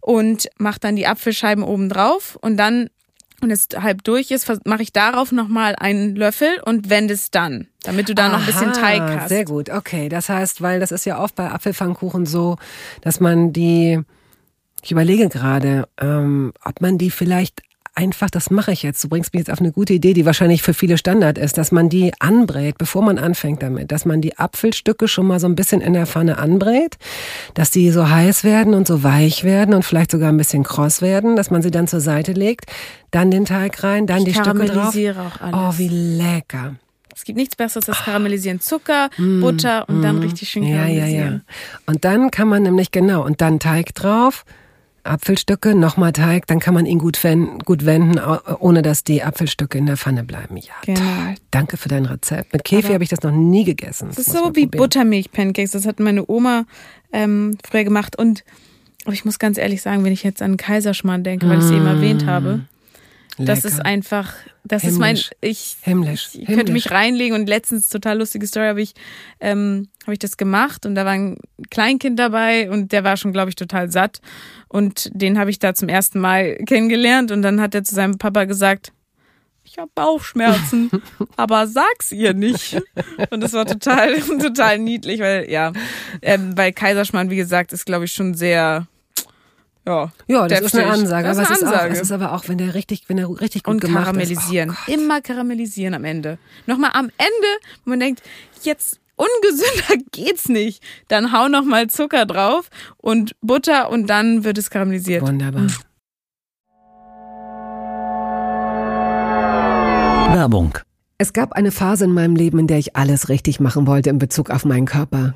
und mach dann die Apfelscheiben oben drauf und dann und es halb durch ist, mache ich darauf nochmal einen Löffel und wende es dann, damit du da noch ein bisschen Aha, Teig hast. Sehr gut, okay. Das heißt, weil das ist ja oft bei Apfelpfannkuchen so, dass man die, ich überlege gerade, ähm, ob man die vielleicht einfach, das mache ich jetzt. Du bringst mich jetzt auf eine gute Idee, die wahrscheinlich für viele Standard ist, dass man die anbrät, bevor man anfängt damit. Dass man die Apfelstücke schon mal so ein bisschen in der Pfanne anbrät, dass die so heiß werden und so weich werden und vielleicht sogar ein bisschen kross werden, dass man sie dann zur Seite legt, dann den Teig rein, dann ich die Stücke drauf. auch alles. Oh, wie lecker. Es gibt nichts Besseres als Karamellisieren. Zucker, mm, Butter und mm, dann richtig schön karamellisieren. Ja, ja, ja. Und dann kann man nämlich, genau, und dann Teig drauf, Apfelstücke, nochmal Teig, dann kann man ihn gut wenden, gut wenden, ohne dass die Apfelstücke in der Pfanne bleiben. Ja, genau. toll. Danke für dein Rezept. Mit Käfi habe ich das noch nie gegessen. Das, das ist so wie Buttermilch-Pancakes. Das hat meine Oma ähm, früher gemacht. Und aber ich muss ganz ehrlich sagen, wenn ich jetzt an Kaiserschmarrn denke, weil ich es eben erwähnt habe, Lecker. Das ist einfach, das Himmlisch. ist mein, ich, Himmlisch. ich Himmlisch. könnte mich reinlegen und letztens, total lustige Story, habe ich, ähm, habe ich das gemacht und da war ein Kleinkind dabei und der war schon, glaube ich, total satt und den habe ich da zum ersten Mal kennengelernt und dann hat er zu seinem Papa gesagt, ich habe Bauchschmerzen, (laughs) aber sag's ihr nicht. Und das war total, (laughs) total niedlich, weil ja, ähm, weil Kaiserschmarrn, wie gesagt, ist glaube ich schon sehr ja, ja das deftig. ist eine Ansage. Das ist eine aber Ansage. Es, ist auch, es ist aber auch, wenn der richtig, wenn der richtig gut Und gemacht karamellisieren. ist. Oh Immer karamellisieren am Ende. Nochmal am Ende, wo man denkt, jetzt ungesünder (laughs) geht's nicht. Dann hau nochmal Zucker drauf und Butter und dann wird es karamellisiert. Wunderbar. Werbung. Es gab eine Phase in meinem Leben, in der ich alles richtig machen wollte in Bezug auf meinen Körper.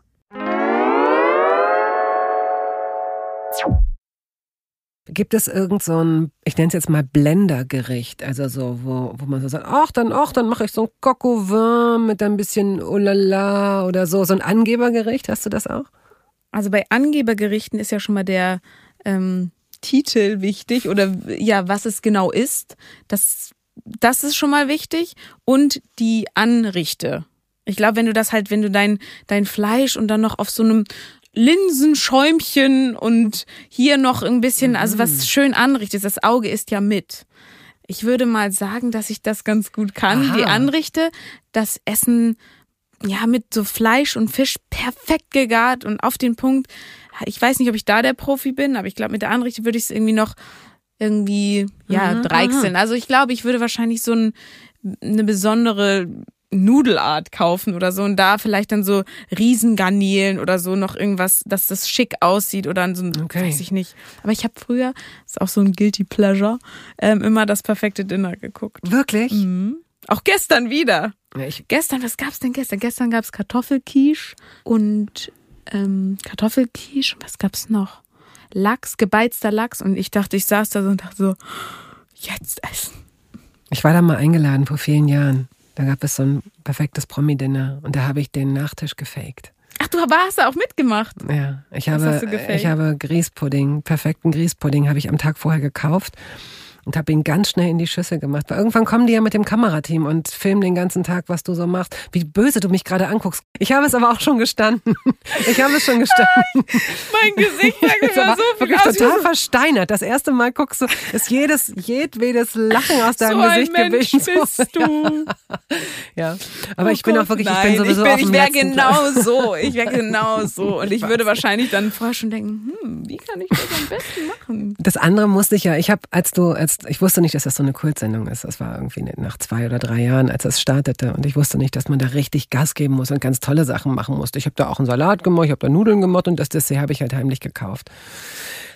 Gibt es irgend so ein, ich nenne es jetzt mal Blendergericht, also so, wo, wo man so sagt, ach, dann, ach, dann mache ich so ein Vin mit ein bisschen Olala oder so, so ein Angebergericht, hast du das auch? Also bei Angebergerichten ist ja schon mal der ähm, Titel wichtig oder ja, was es genau ist. Das, das ist schon mal wichtig. Und die Anrichte. Ich glaube, wenn du das halt, wenn du dein, dein Fleisch und dann noch auf so einem Linsenschäumchen und hier noch ein bisschen, also was mhm. schön anrichtest, das Auge ist ja mit. Ich würde mal sagen, dass ich das ganz gut kann. Aha. Die Anrichte, das Essen ja, mit so Fleisch und Fisch perfekt gegart und auf den Punkt. Ich weiß nicht, ob ich da der Profi bin, aber ich glaube, mit der Anrichte würde ich es irgendwie noch irgendwie, ja, mhm, dreichseln. Also ich glaube, ich würde wahrscheinlich so ein, eine besondere Nudelart kaufen oder so und da vielleicht dann so Riesengarnelen oder so noch irgendwas, dass das schick aussieht oder so okay. weiß ich nicht. Aber ich habe früher, ist auch so ein guilty pleasure, ähm, immer das perfekte Dinner geguckt. Wirklich? Mhm. Auch gestern wieder. Ich gestern, was gab's denn gestern? Gestern gab's Kartoffelquiche und ähm, Kartoffelquiche. Was gab's noch? Lachs, gebeizter Lachs. Und ich dachte, ich saß da so und dachte so, jetzt essen. Ich war da mal eingeladen vor vielen Jahren. Da gab es so ein perfektes Promi-Dinner und da habe ich den Nachtisch gefaked. Ach, du hast da auch mitgemacht. Ja, ich Was habe, ich habe Grießpudding, perfekten Grießpudding habe ich am Tag vorher gekauft und habe ihn ganz schnell in die Schüssel gemacht. Weil irgendwann kommen die ja mit dem Kamerateam und filmen den ganzen Tag, was du so machst. Wie böse du mich gerade anguckst. Ich habe es aber auch schon gestanden. (laughs) Ich habe es schon gestanden. (laughs) mein Gesicht (laughs) sagt immer so viel wirklich aus total so versteinert. Das erste Mal guckst du, ist jedes, jedwedes Lachen aus deinem so Gesicht ein Mensch gewichen. bist du. Ja, aber oh ich bin Gott, auch wirklich, nein, ich bin sowieso ich, bin, ich wäre genau so. Ich wäre genau so. Und ich würde wahrscheinlich dann vorher schon denken, hm, wie kann ich das am besten machen? Das andere musste ich ja, ich habe, als du, als ich wusste nicht, dass das so eine Kultsendung ist. Das war irgendwie nach zwei oder drei Jahren, als das startete. Und ich wusste nicht, dass man da richtig Gas geben muss und ganz tolle Sachen machen musste. Ich habe da auch einen Salat gemacht, ich habe da Nudeln gemacht und das Dessert habe ich halt heimlich gekauft.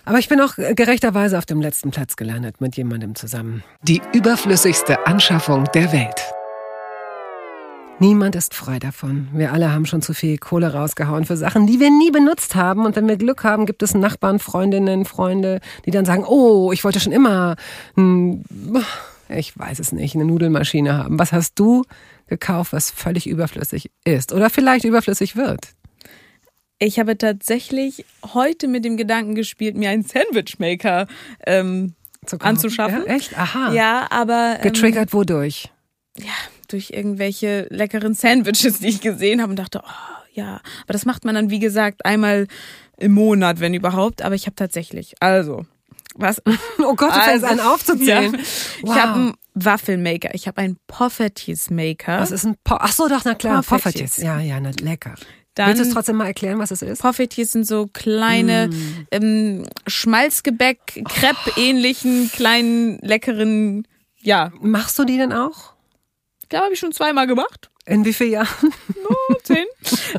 Aber ich bin auch gerechterweise auf dem letzten Platz gelandet mit jemandem zusammen. Die überflüssigste Anschaffung der Welt. Niemand ist frei davon. Wir alle haben schon zu viel Kohle rausgehauen für Sachen, die wir nie benutzt haben. Und wenn wir Glück haben, gibt es Nachbarn, Freundinnen, Freunde, die dann sagen, oh, ich wollte schon immer, ich weiß es nicht, eine Nudelmaschine haben. Was hast du gekauft, was völlig überflüssig ist oder vielleicht überflüssig wird? Ich habe tatsächlich heute mit dem Gedanken gespielt, mir einen Sandwichmaker ähm, anzuschaffen. Ja, echt? Aha. Ja, aber. Ähm, Getriggert wodurch? Ja, durch irgendwelche leckeren Sandwiches, die ich gesehen habe und dachte, oh ja, aber das macht man dann, wie gesagt, einmal im Monat, wenn überhaupt. Aber ich habe tatsächlich, also, was? (laughs) Oh Gott, du also, fängst an aufzuzählen. (laughs) Ja. Wow. Ich habe einen Waffelmaker, ich habe einen Pofferties Maker. Was ist ein po Ach so, doch, na klar, Pofferties. Ja, ja, na, lecker. Dann, Willst du es trotzdem mal erklären, was es ist? Pofferties sind so kleine mm. ähm, Schmalzgebäck, Crepe-ähnlichen, kleinen, leckeren, ja. Machst du die denn auch? Glaube ich schon zweimal gemacht. In wie vielen Jahren? (laughs) Oh, zehn.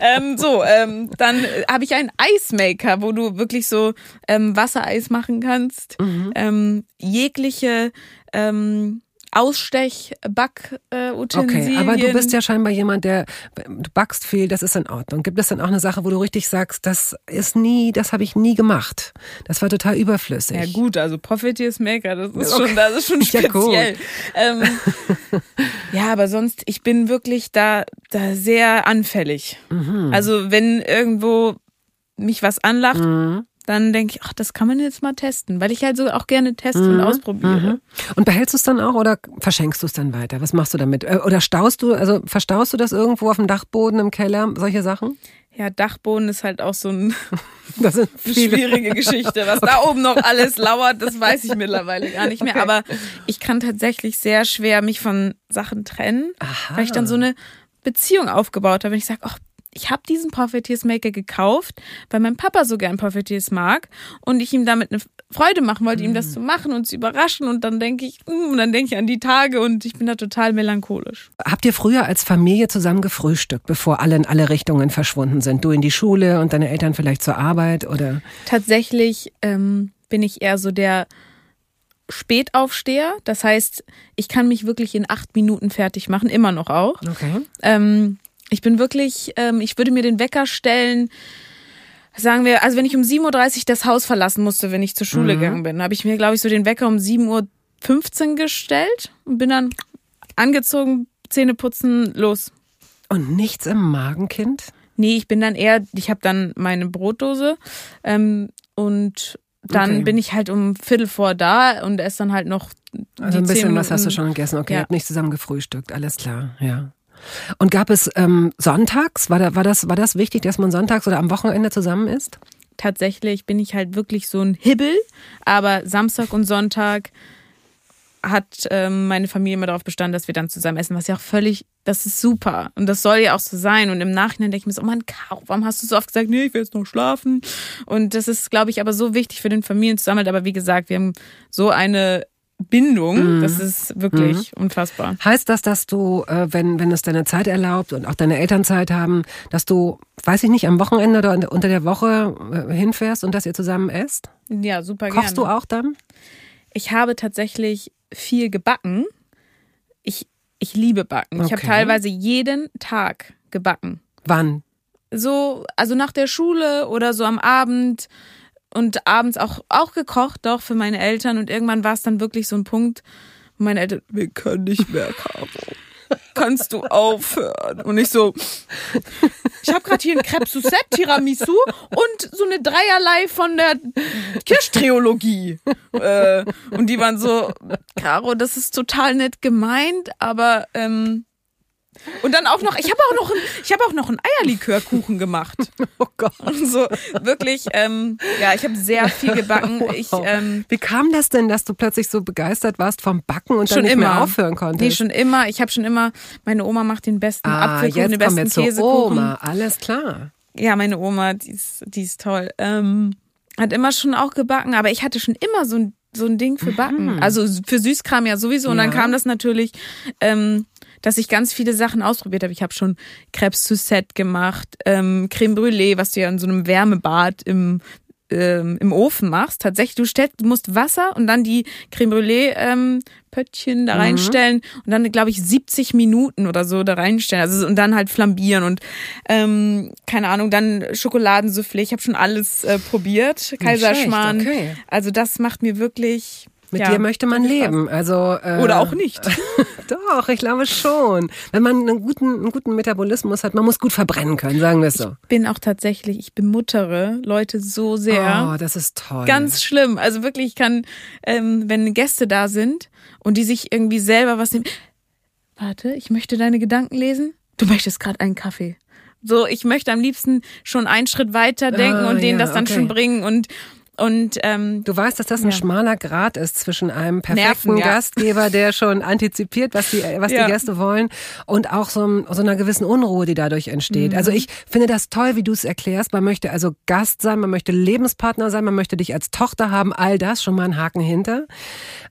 ähm, so, ähm, dann habe ich einen Eismaker, wo du wirklich so ähm, Wassereis machen kannst. Mhm. Ähm, jegliche ähm, Ausstech, Backutensilien. Okay, aber du bist ja scheinbar jemand, der, du backst viel, das ist in Ordnung. Gibt es dann auch eine Sache, wo du richtig sagst, das ist nie, das habe ich nie gemacht. Das war total überflüssig. Ja gut, also Profiteers Maker, das ist okay. schon, das ist schon (laughs) speziell. Ja, ähm, (laughs) ja, aber sonst, ich bin wirklich da, da sehr anfällig. Mhm. Also wenn irgendwo mich was anlacht, mhm dann denke ich, ach, das kann man jetzt mal testen, weil ich halt so auch gerne teste mhm. und ausprobiere. Mhm. Und behältst du es dann auch oder verschenkst du es dann weiter? Was machst du damit? Äh, oder staust du, also verstaust du das irgendwo auf dem Dachboden, im Keller, solche Sachen? Ja, Dachboden ist halt auch so ein, (laughs) das eine (laughs) schwierige Geschichte. Was (laughs) okay. da oben noch alles lauert, das weiß ich mittlerweile gar nicht mehr. Okay. Aber ich kann tatsächlich sehr schwer mich von Sachen trennen, Aha. weil ich dann so eine Beziehung aufgebaut habe. Wenn ich sage, ach, ich habe diesen Profiteers Maker gekauft, weil mein Papa so gern Profiteers mag und ich ihm damit eine Freude machen wollte, mhm. ihm das mm. zu machen und zu überraschen und dann denke ich, mm, und dann denke ich an die Tage und ich bin da total melancholisch. Habt ihr früher als Familie zusammen gefrühstückt, bevor alle in alle Richtungen verschwunden sind? Du in die Schule und deine Eltern vielleicht zur Arbeit oder? Tatsächlich ähm, bin ich eher so der Spätaufsteher. Das heißt, ich kann mich wirklich in acht Minuten fertig machen, immer noch auch. Okay. Ähm, ich bin wirklich, ähm, ich würde mir den Wecker stellen, sagen wir, also wenn ich um 7.30 Uhr das Haus verlassen musste, wenn ich zur Schule mhm. gegangen bin, habe ich mir, glaube ich, so den Wecker um 7.15 Uhr gestellt und bin dann angezogen, Zähne putzen, los. Und nichts im Magenkind? Nee, ich bin dann eher, ich habe dann meine Brotdose ähm, und dann Okay. bin ich halt um Viertel vor da und esse dann halt noch Also die ein bisschen was hast du schon gegessen. Okay, Ja. habt nicht zusammen gefrühstückt, alles klar, ja. Und gab es ähm, sonntags, war, da, war, das, war das wichtig, dass man sonntags oder am Wochenende zusammen isst? Tatsächlich bin ich halt wirklich so ein Hibbel, aber Samstag und Sonntag hat ähm, meine Familie immer darauf bestanden, dass wir dann zusammen essen, was ja auch völlig, das ist super. Und das soll ja auch so sein. Und im Nachhinein denke ich mir so, oh Mann, Caro, warum hast du so oft gesagt, nee, ich will jetzt noch schlafen? Und das ist, glaube ich, aber so wichtig für den Familienzusammenhalt, aber wie gesagt, wir haben so eine Bindung, das ist wirklich unfassbar. Heißt das, dass du, äh, wenn, wenn es deine Zeit erlaubt und auch deine Eltern Zeit haben, dass du, weiß ich nicht, am Wochenende oder unter- der Woche äh, hinfährst und dass ihr zusammen esst? Ja, super Kochst gerne. du auch dann? Ich habe tatsächlich viel gebacken. Ich, ich liebe Backen. Ich habe Okay. teilweise jeden Tag gebacken. Wann? So, also nach der Schule oder so am Abend und abends auch, auch gekocht, doch für meine Eltern. Und irgendwann war es dann wirklich so ein Punkt, wo meine Eltern, wir können nicht mehr, Caro. Kannst du aufhören? Und ich so, ich habe gerade hier ein Crepe Suzette, Tiramisu und so eine Dreierlei von der Kirschtriologie. Äh, und die waren so, Caro, das ist total nett gemeint, aber ähm, und dann auch noch, ich habe auch noch, ein, ich habe auch noch einen Eierlikörkuchen gemacht. (laughs) Oh Gott. So wirklich, ähm, ja, ich habe sehr viel gebacken. (laughs) Ich ähm, Wie kam das denn, dass du plötzlich so begeistert warst vom Backen und dann schon nicht immer mehr aufhören konntest? Nee, schon immer. Ich habe schon immer. Meine Oma macht den besten ah, Apfelkuchen, den besten Käsekuchen. Oma. Alles klar. Ja, meine Oma, die ist, die ist toll. Ähm, hat immer schon auch gebacken, aber ich hatte schon immer so ein, so ein Ding für Backen. Also für Süßkram ja sowieso. Und dann Mhm. Ja. kam das natürlich, ähm, dass ich ganz viele Sachen ausprobiert habe. Ich habe schon Crepes Suzette gemacht, ähm, Creme Brûlée, was du ja in so einem Wärmebad im ähm, im Ofen machst. Tatsächlich, du, stellst, du musst Wasser und dann die Creme Brûlée ähm, Pöttchen Mhm. da reinstellen und dann, glaube ich, 70 Minuten oder so da reinstellen. Also und dann halt flambieren und ähm, keine Ahnung, dann Schokoladensoufflé. Ich habe schon alles äh, probiert. Kaiserschmarrn. okay. Also das macht mir wirklich. Mit ja, dir möchte man leben. Also, äh, Oder auch nicht. (laughs) Doch, ich glaube schon. Wenn man einen guten, einen guten Metabolismus hat, man muss gut verbrennen können, sagen wir es so. bin auch tatsächlich, ich bemuttere Leute so sehr. Oh, das ist toll. Ganz schlimm. Also wirklich, ich kann, ähm, wenn Gäste da sind und die sich irgendwie selber was nehmen. Warte, ich möchte deine Gedanken lesen. Du möchtest gerade einen Kaffee. So, ich möchte am liebsten schon einen Schritt weiter denken Ah, und denen ja, das dann okay. schon bringen und und ähm, Du weißt, dass das ein Ja. schmaler Grad ist zwischen einem perfekten Nerven, ja. Gastgeber, der schon antizipiert, was die, was Ja. die Gäste wollen, und auch so, so einer gewissen Unruhe, die dadurch entsteht. Mhm. Also ich finde das toll, wie du es erklärst. Man möchte also Gast sein, man möchte Lebenspartner sein, man möchte dich als Tochter haben, all das, schon mal einen Haken hinter.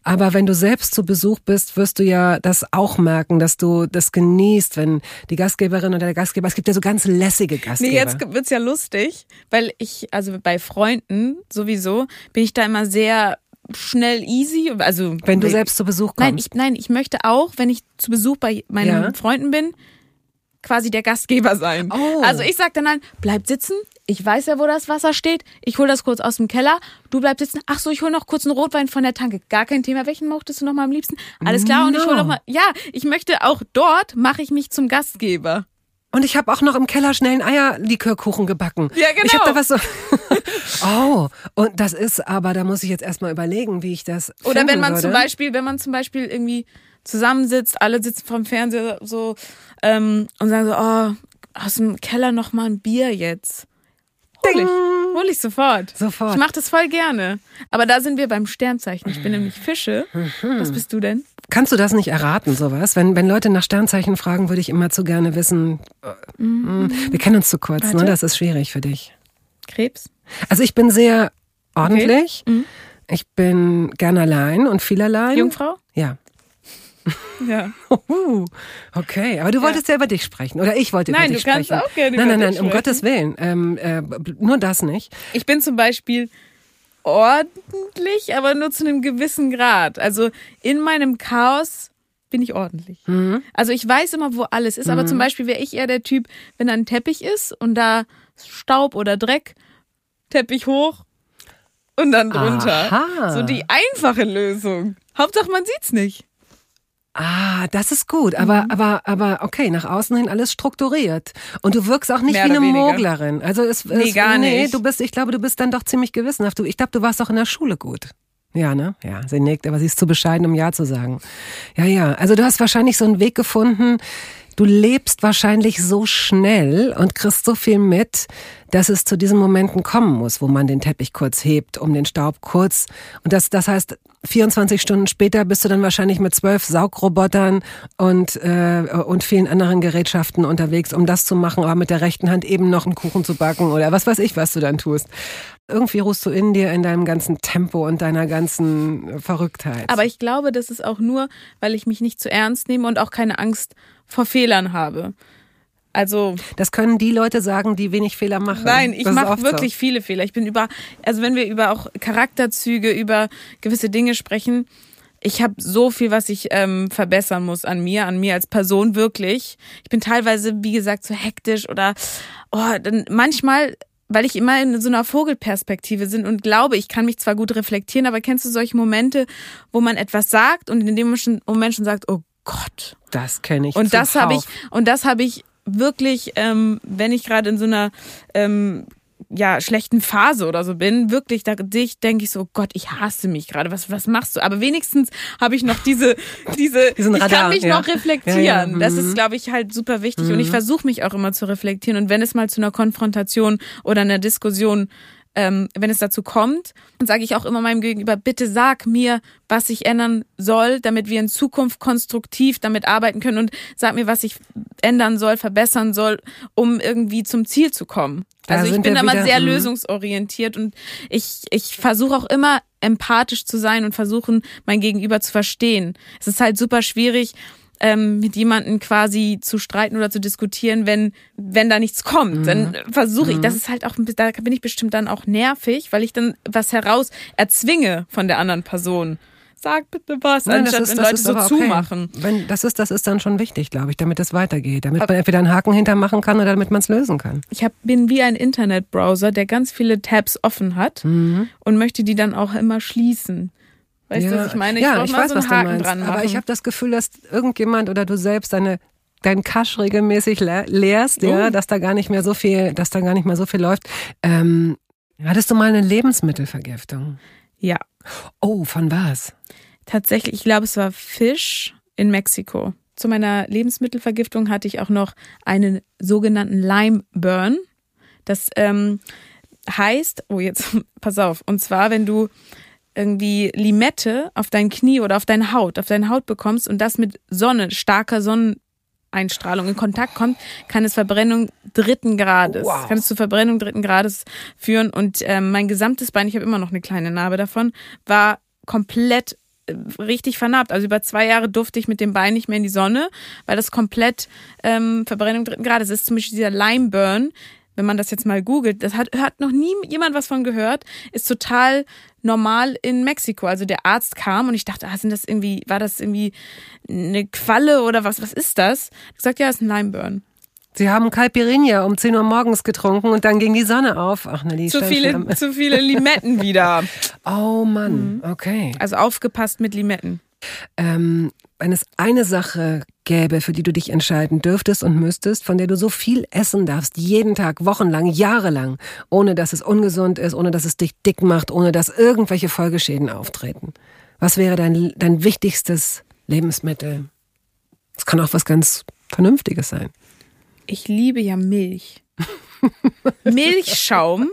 Aber wenn du selbst zu Besuch bist, wirst du ja das auch merken, dass du das genießt, wenn die Gastgeberin oder der Gastgeber, es gibt ja so ganz lässige Gastgeber. Nee, jetzt wird's ja lustig, weil ich, also bei Freunden sowieso, bin ich da immer sehr schnell easy. Also wenn du selbst zu Besuch kommst. Nein, ich, nein, ich möchte auch, wenn ich zu Besuch bei meinen Ja. Freunden bin, quasi der Gastgeber sein. Oh. Also ich sag dann, halt, bleib sitzen. Ich weiß ja, wo das Wasser steht. Ich hol das kurz aus dem Keller. Du bleibst sitzen. Ach so, ich hol noch kurz einen Rotwein von der Tanke. Gar kein Thema. Welchen mochtest du noch mal am liebsten? Alles klar. Und ich hol No. noch mal. Ja, ich möchte auch dort mache ich mich zum Gastgeber. Und ich habe auch noch im Keller schnell einen Eierlikörkuchen gebacken. Ja, genau. Ich habe da was so. (laughs) oh, und das ist aber, da muss ich jetzt erstmal überlegen, wie ich das. Oder wenn man würde. zum Beispiel, wenn man zum Beispiel irgendwie zusammensitzt, alle sitzen vorm Fernseher so ähm, und sagen so, oh, aus dem Keller noch mal ein Bier jetzt. Hol ich, hol ich sofort. Sofort. Ich mache das voll gerne. Aber da sind wir beim Sternzeichen. Ich bin nämlich Fische. Mhm. Was bist du denn? Kannst du das nicht erraten, sowas? Wenn, wenn Leute nach Sternzeichen fragen, würde ich immer zu gerne wissen. äh, mm, Wir kennen uns zu kurz, ne? Warte. Das ist schwierig für dich. Krebs? Also ich bin sehr ordentlich. Mhm. Ich bin gern allein und viel allein. Jungfrau? Ja. (laughs) Ja. Uh, okay, aber du wolltest ja. über dich sprechen. Oder ich wollte Nein, über dich du kannst sprechen. auch gerne nein, nein, nein, um sprechen. Gottes Willen. Ähm, äh, nur das nicht. Ich bin zum Beispiel ordentlich, aber nur zu einem gewissen Grad. Also in meinem Chaos bin ich ordentlich. Mhm. Also ich weiß immer, wo alles ist, aber zum Beispiel wäre ich eher der Typ, wenn da ein Teppich ist und da Staub oder Dreck, Teppich hoch und dann drunter. Aha. So die einfache Lösung. Hauptsache man sieht's nicht. Ah, das ist gut, aber Mhm. aber aber okay, nach außen hin alles strukturiert und du wirkst auch nicht Mehr wie eine weniger. Moglerin. Also es, Nee, es gar nee, nicht. du bist, ich glaube, du bist dann doch ziemlich gewissenhaft. Du, ich glaube, du warst auch in der Schule gut. Ja, ne? Ja, sie nickt, aber sie ist zu bescheiden, um Ja zu sagen. Ja, ja. Also du hast wahrscheinlich so einen Weg gefunden. Du lebst wahrscheinlich so schnell und kriegst so viel mit, dass es zu diesen Momenten kommen muss, wo man den Teppich kurz hebt, um den Staub kurz. Und das, das heißt, 24 Stunden später bist du dann wahrscheinlich mit zwölf Saugrobotern und, äh, und vielen anderen Gerätschaften unterwegs, um das zu machen, aber mit der rechten Hand eben noch einen Kuchen zu backen oder was weiß ich, was du dann tust. Irgendwie ruhst du in dir in deinem ganzen Tempo und deiner ganzen Verrücktheit. Aber ich glaube, das ist auch nur, weil ich mich nicht zu ernst nehme und auch keine Angst vor Fehlern habe. Also das können die Leute sagen, die wenig Fehler machen. Nein, ich mache wirklich So. viele Fehler. Ich bin über, also wenn wir über auch Charakterzüge, über gewisse Dinge sprechen, ich habe so viel, was ich ähm, verbessern muss an mir, an mir als Person wirklich. Ich bin teilweise, wie gesagt, so hektisch oder oh, dann manchmal, weil ich immer in so einer Vogelperspektive bin und glaube, ich kann mich zwar gut reflektieren, aber kennst du solche Momente, wo man etwas sagt und in dem Moment schon sagt, oh Gott, Das kenne ich. und das habe ich und das habe ich wirklich, ähm, wenn ich gerade in so einer ähm, ja schlechten Phase oder so bin, wirklich da dich denke ich so, oh Gott, ich hasse mich gerade. Was was machst du? Aber wenigstens habe ich noch diese (laughs) diese Diesen ich Radar, kann mich ja. noch reflektieren. Ja, ja, Das mhm. ist glaube ich halt super wichtig und ich versuche mich auch immer zu reflektieren und wenn es mal zu einer Konfrontation oder einer Diskussion ähm, wenn es dazu kommt, dann sage ich auch immer meinem Gegenüber, bitte sag mir, was ich ändern soll, damit wir in Zukunft konstruktiv damit arbeiten können und sag mir, was ich ändern soll, verbessern soll, um irgendwie zum Ziel zu kommen. Da also ich bin immer wieder, sehr mhm. lösungsorientiert und ich, ich versuche auch immer empathisch zu sein und versuchen, mein Gegenüber zu verstehen. Es ist halt super schwierig, ähm, mit jemandem quasi zu streiten oder zu diskutieren, wenn, wenn da nichts kommt. Dann versuche ich, das ist halt auch, da bin ich bestimmt dann auch nervig, weil ich dann was heraus erzwinge von der anderen Person. Sag bitte was, Nein, anstatt ist- wenn Leute so okay. zumachen. Wenn, das, ist, das ist dann schon wichtig, glaube ich, damit es weitergeht. Damit man entweder einen Haken hintermachen kann oder damit man es lösen kann. Ich hab, bin wie ein Internetbrowser, der ganz viele Tabs offen hat Mhm. und möchte die dann auch immer schließen. Weißt du, was ich meine? Ich ja, ich mal weiß, so einen was du Haken meinst. dran machen. Aber ich habe das Gefühl, dass irgendjemand oder du selbst deine deinen Cache regelmäßig le leerst, ja, Oh. dass da gar nicht mehr so viel, dass da gar nicht mehr so viel läuft. Ähm, hattest du mal eine Lebensmittelvergiftung? ja, Oh, von was? tatsächlich, ich glaube, es war Fisch in Mexiko. Zu meiner Lebensmittelvergiftung hatte ich auch noch einen sogenannten Lime Burn. Das ähm, heißt, oh jetzt, (laughs) pass auf, und zwar, wenn du irgendwie Limette auf dein Knie oder auf deine Haut, auf deine Haut bekommst und das mit Sonne, starker Sonneneinstrahlung in Kontakt kommt, kann es Verbrennung dritten Grades, Wow. kann es zu Verbrennung dritten Grades führen und ähm, mein gesamtes Bein, ich habe immer noch eine kleine Narbe davon, war komplett äh, richtig vernarbt. Also über zwei Jahre durfte ich mit dem Bein nicht mehr in die Sonne, weil das komplett ähm, Verbrennung dritten Grades ist. Zum Beispiel dieser Lime Burn, wenn man das jetzt mal googelt, das hat, hat noch nie jemand was von gehört, ist total normal in Mexiko. Also der Arzt kam und ich dachte, ah, sind das irgendwie, war das irgendwie eine Qualle oder was, was ist das? Ich gesagt, ja, ist ein Lime Burn. Sie haben Caipirinha um 10 Uhr morgens getrunken und dann ging die Sonne auf. Ach, na, die Zu viele, zu viele Limetten wieder. (laughs) Oh Mann, Mhm. okay. Also aufgepasst mit Limetten. Ähm, wenn es eine Sache gäbe, für die du dich entscheiden dürftest und müsstest, von der du so viel essen darfst, jeden Tag, wochenlang, jahrelang, ohne dass es ungesund ist, ohne dass es dich dick macht, ohne dass irgendwelche Folgeschäden auftreten. Was wäre dein, dein wichtigstes Lebensmittel? Es kann auch was ganz Vernünftiges sein. Ich liebe ja Milch. (laughs) Milchschaum.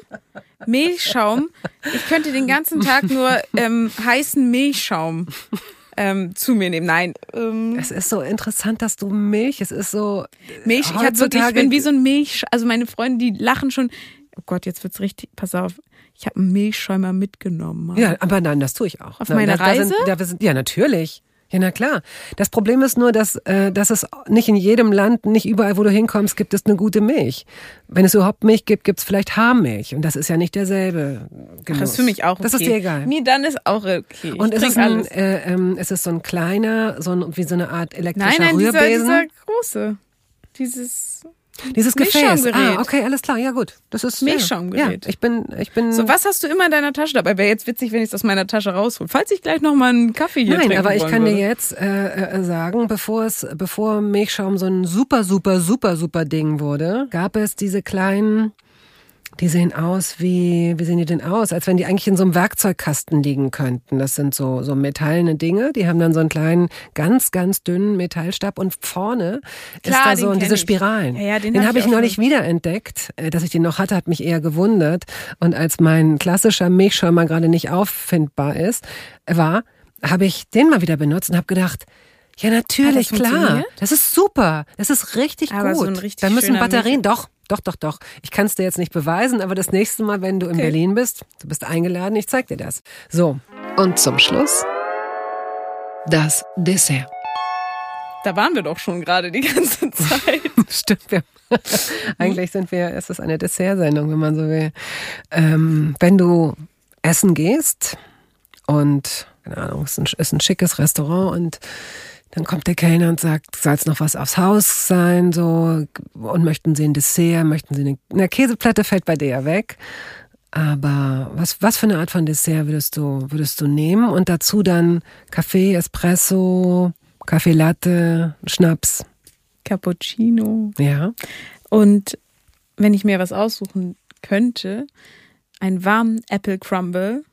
Milchschaum. Ich könnte den ganzen Tag nur ähm, heißen Milchschaum ähm, zu mir nehmen. Nein, ähm, Es ist so interessant, dass du Milch, es ist so. Milch. Ich, hab wirklich, ich bin wie so ein Milch. Also meine Freunde, die lachen schon. Oh Gott, jetzt wird's richtig. Pass auf. Ich habe einen Milchschäumer mitgenommen. Ja, aber nein, das tue ich auch. Auf Nein, meine da, da sind, Reise? da wir sind, ja, natürlich. Ja, na klar. Das Problem ist nur, dass, äh, dass es nicht in jedem Land, nicht überall, wo du hinkommst, gibt es eine gute Milch. Wenn es überhaupt Milch gibt, gibt es vielleicht Haarmilch. Und das ist ja nicht derselbe Genuss. Das ist für mich auch okay. Das ist dir egal. Mir dann ist auch okay. Ich Und ist es, ein, alles. äh, ähm, ist es so ein kleiner, so ein, wie so eine Art elektrischer Nein, nein, dieser, Rührbesen? dieser große. Dieses. Dieses Gefäß. Ah, okay, alles klar. Ja gut, das ist Milchschaumgerät. Ja, ich bin, ich bin. So, was hast du immer in deiner Tasche dabei? Wäre jetzt witzig, wenn ich es aus meiner Tasche raushole. Falls ich gleich noch mal einen Kaffee hier Nein, aber ich kann dir würde. jetzt äh, äh, sagen, bevor es, bevor Milchschaum so ein super, super, super, super Ding wurde, gab es diese kleinen, die sehen aus wie, wie sehen die denn aus? Als wenn die eigentlich in so einem Werkzeugkasten liegen könnten. Das sind so, so metallene Dinge, die haben dann so einen kleinen, ganz, ganz dünnen Metallstab und vorne Klar, ist da so diese ich. Spiralen. Ja, ja, den den hab habe ich ich auch neulich wiederentdeckt. Äh, Dass ich den noch hatte, hat mich eher gewundert. Und als mein klassischer Milchschäumer gerade nicht auffindbar ist, war, habe ich den mal wieder benutzt und habe gedacht, ja, natürlich, das klar. Das ist super. Das ist richtig Aber gut. so richtig da müssen Batterien, doch, doch, doch, doch. Ich kann es dir jetzt nicht beweisen, aber das nächste Mal, wenn du in Okay. Berlin bist, du bist eingeladen, ich zeig dir das. So. Und zum Schluss das Dessert. Da waren wir doch schon gerade die ganze (laughs) Zeit. Stimmt, wir, (laughs) eigentlich sind wir, es ist eine Dessertsendung, wenn man so will. Ähm, wenn du essen gehst und, keine Ahnung, es ist ein, ist ein schickes Restaurant und dann kommt der Kellner und sagt, soll es noch was aufs Haus sein, so, und möchten Sie ein Dessert, möchten Sie eine, eine Käseplatte fällt bei dir ja weg. Aber was, was für eine Art von Dessert würdest du, würdest du nehmen? Und dazu dann Kaffee, Espresso, Kaffee Latte, Schnaps. Cappuccino. Ja. Und wenn ich mir was aussuchen könnte, einen warmen Apple Crumble,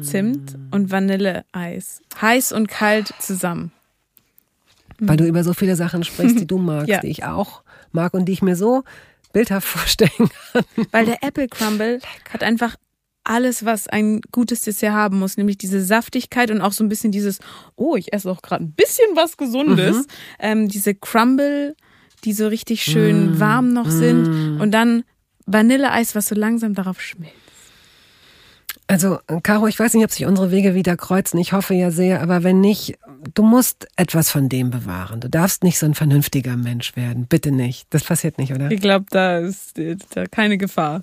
Zimt und Vanilleeis. Heiß und kalt zusammen. Weil du über so viele Sachen sprichst, die du (laughs) magst, Ja. die ich auch mag und die ich mir so bildhaft (laughs) vorstellen kann. Weil der Apple Crumble hat einfach alles, was ein gutes Dessert haben muss, nämlich diese Saftigkeit und auch so ein bisschen dieses, oh, ich esse auch gerade ein bisschen was Gesundes. Ähm, diese Crumble, die so richtig schön warm noch sind und dann Vanilleeis, was so langsam darauf schmilzt. Also, Caro, ich weiß nicht, ob sich unsere Wege wieder kreuzen. Ich hoffe ja sehr, aber wenn nicht, du musst etwas von dem bewahren. Du darfst nicht so ein vernünftiger Mensch werden. Bitte nicht. Das passiert nicht, oder? Ich glaube, da ist da keine Gefahr.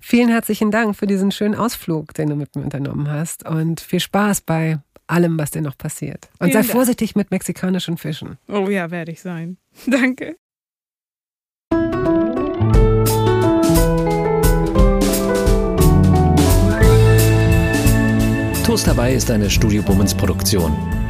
Vielen herzlichen Dank für diesen schönen Ausflug, den du mit mir unternommen hast. Und viel Spaß bei allem, was dir noch passiert. Und Vielen sei Dank. vorsichtig mit mexikanischen Fischen. Oh ja, werde ich sein. (laughs) Danke. Toast dabei ist eine Studio Bummens Produktion.